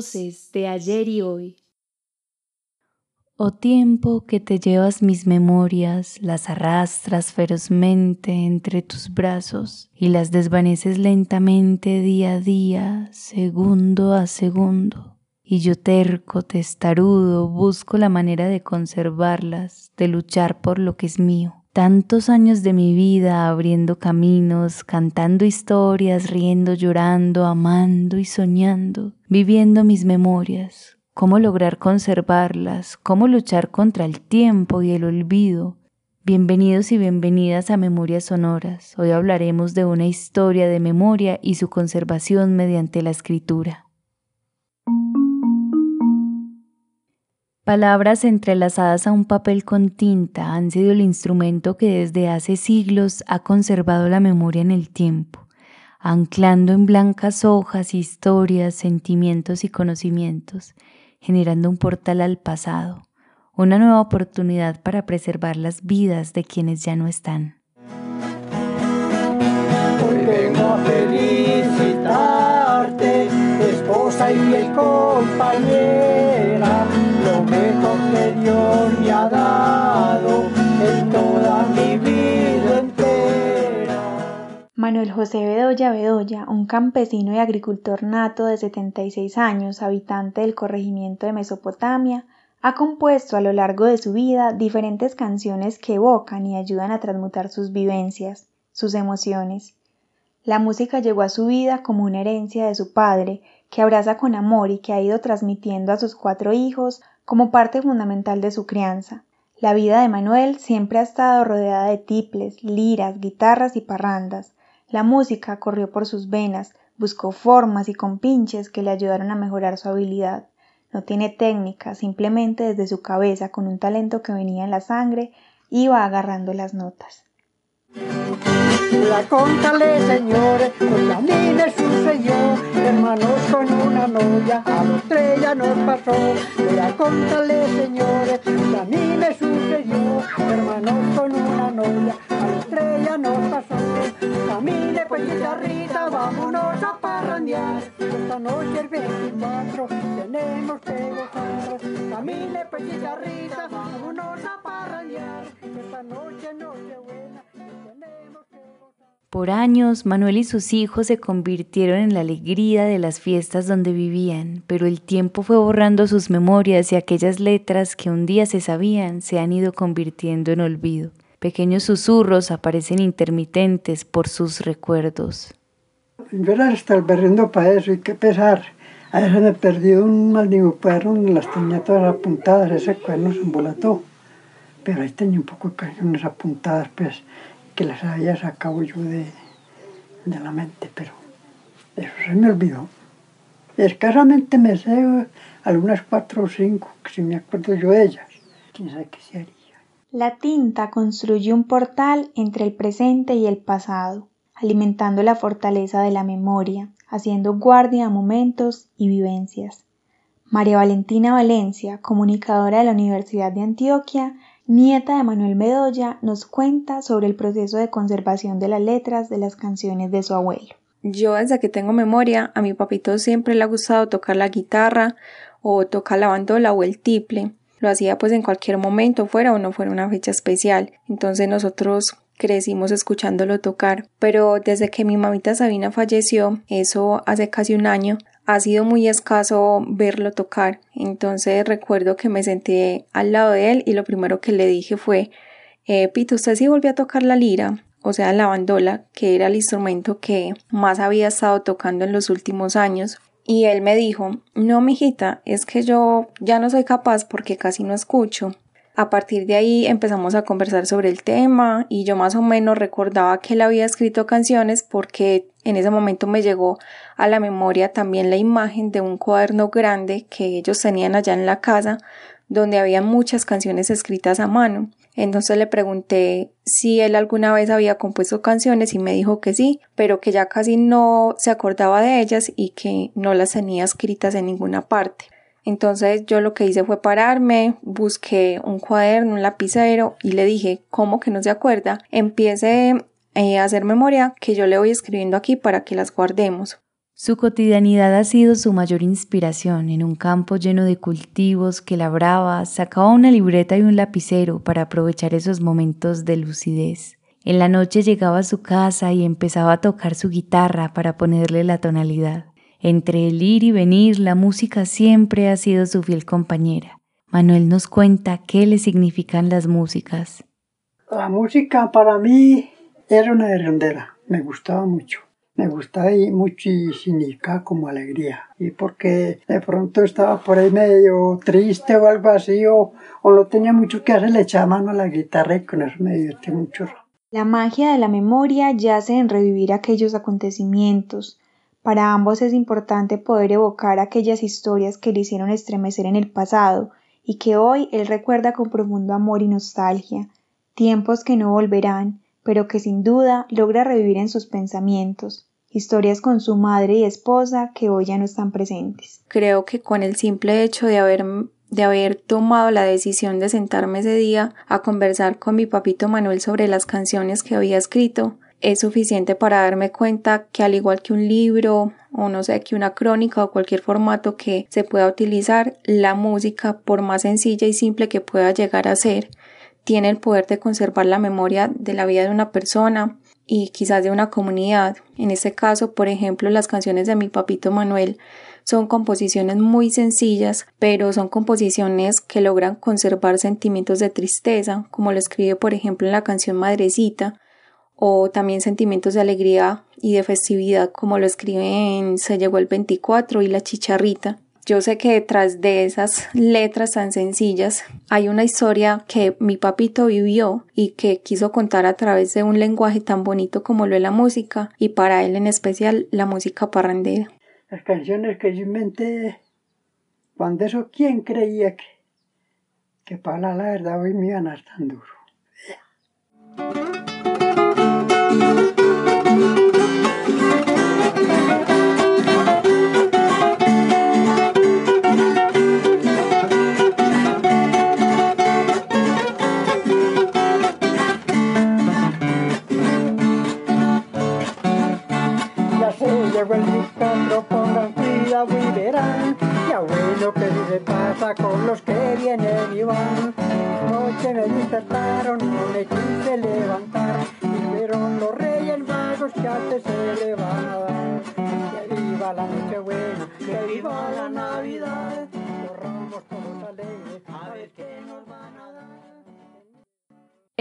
De ayer y hoy. Oh tiempo que te llevas mis memorias, las arrastras ferozmente entre tus brazos y las desvaneces lentamente día a día, segundo a segundo. Y yo terco, testarudo, busco la manera de conservarlas, de luchar por lo que es mío tantos años de mi vida abriendo caminos, cantando historias, riendo, llorando, amando y soñando, viviendo mis memorias, cómo lograr conservarlas, cómo luchar contra el tiempo y el olvido. Bienvenidos y bienvenidas a Memorias Sonoras. Hoy hablaremos de una historia de memoria y su conservación mediante la escritura. Palabras entrelazadas a un papel con tinta han sido el instrumento que desde hace siglos ha conservado la memoria en el tiempo, anclando en blancas hojas historias, sentimientos y conocimientos, generando un portal al pasado, una nueva oportunidad para preservar las vidas de quienes ya no están. Hoy vengo a felicitarte, esposa y el compañera Manuel José Bedoya Bedoya, un campesino y agricultor nato de 76 años, habitante del corregimiento de Mesopotamia, ha compuesto a lo largo de su vida diferentes canciones que evocan y ayudan a transmutar sus vivencias, sus emociones. La música llegó a su vida como una herencia de su padre, que abraza con amor y que ha ido transmitiendo a sus cuatro hijos como parte fundamental de su crianza. La vida de Manuel siempre ha estado rodeada de tiples, liras, guitarras y parrandas. La música corrió por sus venas, buscó formas y compinches que le ayudaron a mejorar su habilidad. No tiene técnica, simplemente desde su cabeza, con un talento que venía en la sangre, iba agarrando las notas. La contale, señores, pues sucedió, hermanos con una novia, a los tres ya. La contale, señores, pues sucedió, hermanos con una novia, a los pues vámonos a parrandear, esta noche el 24 tenemos que gozar. Camine pues guitarrita, vámonos a parrandear, esta noche noche buena tenemos que por años, Manuel y sus hijos se convirtieron en la alegría de las fiestas donde vivían, pero el tiempo fue borrando sus memorias y aquellas letras que un día se sabían se han ido convirtiendo en olvido. Pequeños susurros aparecen intermitentes por sus recuerdos. Yo era estar berriendo para eso y qué pesar. A veces me perdí un maldito cuerno, las tenía todas apuntadas, ese cuerno se embolató. Pero ahí tenía un poco de canciones apuntadas, pues que las había sacado yo de, de la mente, pero eso se me olvidó. Escasamente me sé algunas cuatro o cinco, que si me acuerdo yo de ellas, quién sabe qué se. La tinta construye un portal entre el presente y el pasado, alimentando la fortaleza de la memoria, haciendo guardia a momentos y vivencias. María Valentina Valencia, comunicadora de la Universidad de Antioquia, nieta de Manuel Bedoya, nos cuenta sobre el proceso de conservación de las letras de las canciones de su abuelo. Yo desde que tengo memoria, a mi papito siempre le ha gustado tocar la guitarra o tocar la bandola o el tiple. Lo hacía pues en cualquier momento, fuera o no fuera una fecha especial. Entonces nosotros crecimos escuchándolo tocar. Pero desde que mi mamita Sabina falleció, eso hace casi un año, ha sido muy escaso verlo tocar. Entonces recuerdo que me senté al lado de él y lo primero que le dije fue, eh, Pito, ¿usted sí volvió a tocar la lira? O sea, la bandola, que era el instrumento que más había estado tocando en los últimos años. Y él me dijo, no, mijita, es que yo ya no soy capaz porque casi no escucho. A partir de ahí empezamos a conversar sobre el tema y yo más o menos recordaba que él había escrito canciones porque en ese momento me llegó a la memoria también la imagen de un cuaderno grande que ellos tenían allá en la casa donde había muchas canciones escritas a mano. Entonces le pregunté si él alguna vez había compuesto canciones y me dijo que sí, pero que ya casi no se acordaba de ellas y que no las tenía escritas en ninguna parte. Entonces yo lo que hice fue pararme, busqué un cuaderno, un lapicero y le dije, ¿cómo que no se acuerda? Empiece eh, a hacer memoria que yo le voy escribiendo aquí para que las guardemos. Su cotidianidad ha sido su mayor inspiración en un campo lleno de cultivos que labraba, sacaba una libreta y un lapicero para aprovechar esos momentos de lucidez. En la noche llegaba a su casa y empezaba a tocar su guitarra para ponerle la tonalidad. Entre el ir y venir, la música siempre ha sido su fiel compañera. Manuel nos cuenta qué le significan las músicas. La música para mí era una herrandera, me gustaba mucho me gustaba y mucho como alegría. Y porque de pronto estaba por ahí medio triste o algo así, o, o no tenía mucho que hacer, le echaba mano a la guitarra y con eso me divertí mucho. La magia de la memoria yace en revivir aquellos acontecimientos. Para ambos es importante poder evocar aquellas historias que le hicieron estremecer en el pasado y que hoy él recuerda con profundo amor y nostalgia, tiempos que no volverán, pero que sin duda logra revivir en sus pensamientos historias con su madre y esposa que hoy ya no están presentes. Creo que con el simple hecho de haber de haber tomado la decisión de sentarme ese día a conversar con mi papito Manuel sobre las canciones que había escrito, es suficiente para darme cuenta que al igual que un libro o no sé, que una crónica o cualquier formato que se pueda utilizar, la música, por más sencilla y simple que pueda llegar a ser, tiene el poder de conservar la memoria de la vida de una persona, y quizás de una comunidad. En este caso, por ejemplo, las canciones de mi papito Manuel son composiciones muy sencillas, pero son composiciones que logran conservar sentimientos de tristeza, como lo escribe por ejemplo en la canción Madrecita, o también sentimientos de alegría y de festividad, como lo escribe en Se llegó el 24 y La Chicharrita. Yo sé que detrás de esas letras tan sencillas hay una historia que mi papito vivió y que quiso contar a través de un lenguaje tan bonito como lo es la música y para él en especial la música parrandera. Las canciones que yo inventé, cuando eso, ¿quién creía que, que para la verdad hoy me iban a estar tan duro? Llegó el discondro, pongan cuidado y verán. Ya bueno que si se pasa con los que vienen y van. Noche me despertaron, no me quise levantar. Y vieron los reyes magos que antes se le van a. Que viva la noche buena, que viva la Navidad.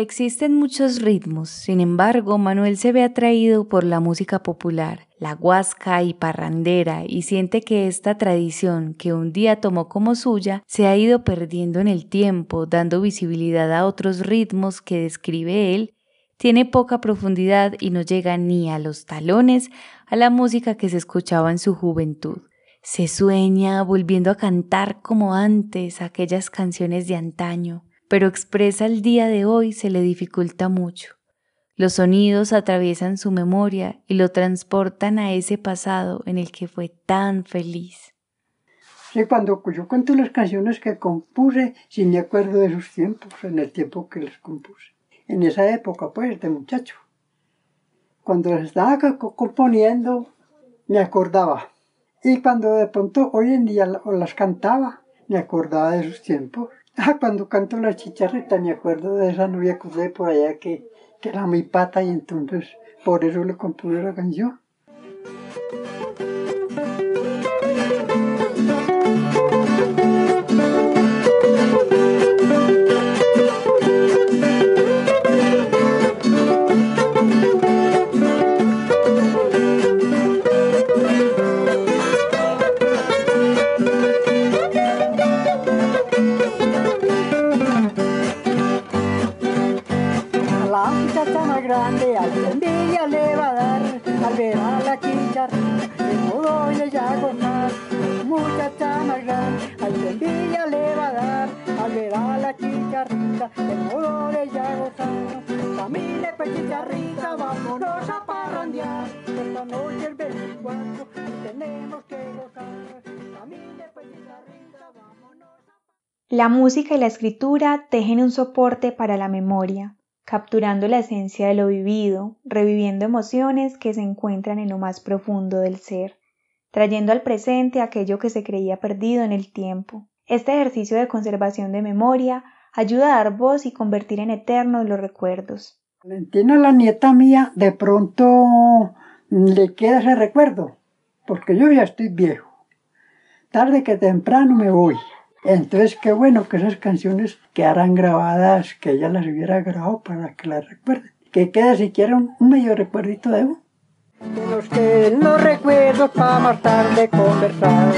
Existen muchos ritmos, sin embargo, Manuel se ve atraído por la música popular, la guasca y parrandera, y siente que esta tradición que un día tomó como suya se ha ido perdiendo en el tiempo, dando visibilidad a otros ritmos que describe él, tiene poca profundidad y no llega ni a los talones a la música que se escuchaba en su juventud. Se sueña volviendo a cantar como antes aquellas canciones de antaño pero expresa el día de hoy se le dificulta mucho. Los sonidos atraviesan su memoria y lo transportan a ese pasado en el que fue tan feliz. Sí, cuando yo cuento las canciones que compuse, sí me acuerdo de esos tiempos, en el tiempo que las compuse. En esa época, pues, de muchacho. Cuando las estaba componiendo, me acordaba. Y cuando de pronto hoy en día las cantaba, me acordaba de esos tiempos. Ah, cuando canto la chicharrita me acuerdo de esa novia que usé por allá que, que era muy pata y entonces por eso le compuse la canción. La música y la escritura tejen un soporte para la memoria, capturando la esencia de lo vivido, reviviendo emociones que se encuentran en lo más profundo del ser. trayendo al presente aquello que se creía perdido en el tiempo. Este ejercicio de conservación de memoria ayuda a dar voz y convertir en eternos los recuerdos. Valentina, la nieta mía, de pronto le queda ese recuerdo, porque yo ya estoy viejo. Tarde que temprano me voy. Entonces, qué bueno que esas canciones quedaran grabadas, que ella las hubiera grabado para que las recuerde. Que quede siquiera un, medio recuerdito de uno. Que nos queden los recuerdos para más tarde conversar.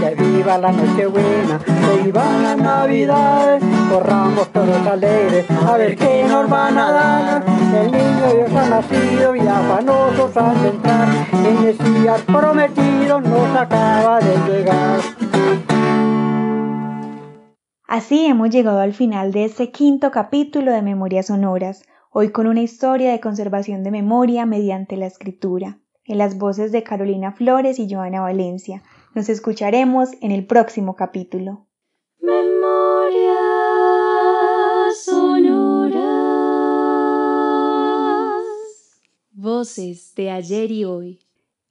Que viva la noche buena, que viva la Navidad. Corramos todos alegres a ver qué nos van a dar. El niño Dios ha nacido y afanosos al entrar. El Mesías prometido nos acaba de llegar. Así hemos llegado al final de este quinto capítulo de Memorias Sonoras, hoy con una historia de conservación de memoria mediante la escritura, en las voces de Carolina Flores y Joana Valencia. Nos escucharemos en el próximo capítulo. Memorias sonoras. Voces de ayer y hoy.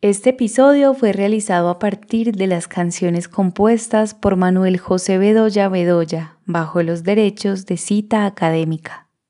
Este episodio fue realizado a partir de las canciones compuestas por Manuel José Bedoya Bedoya bajo los derechos de cita académica.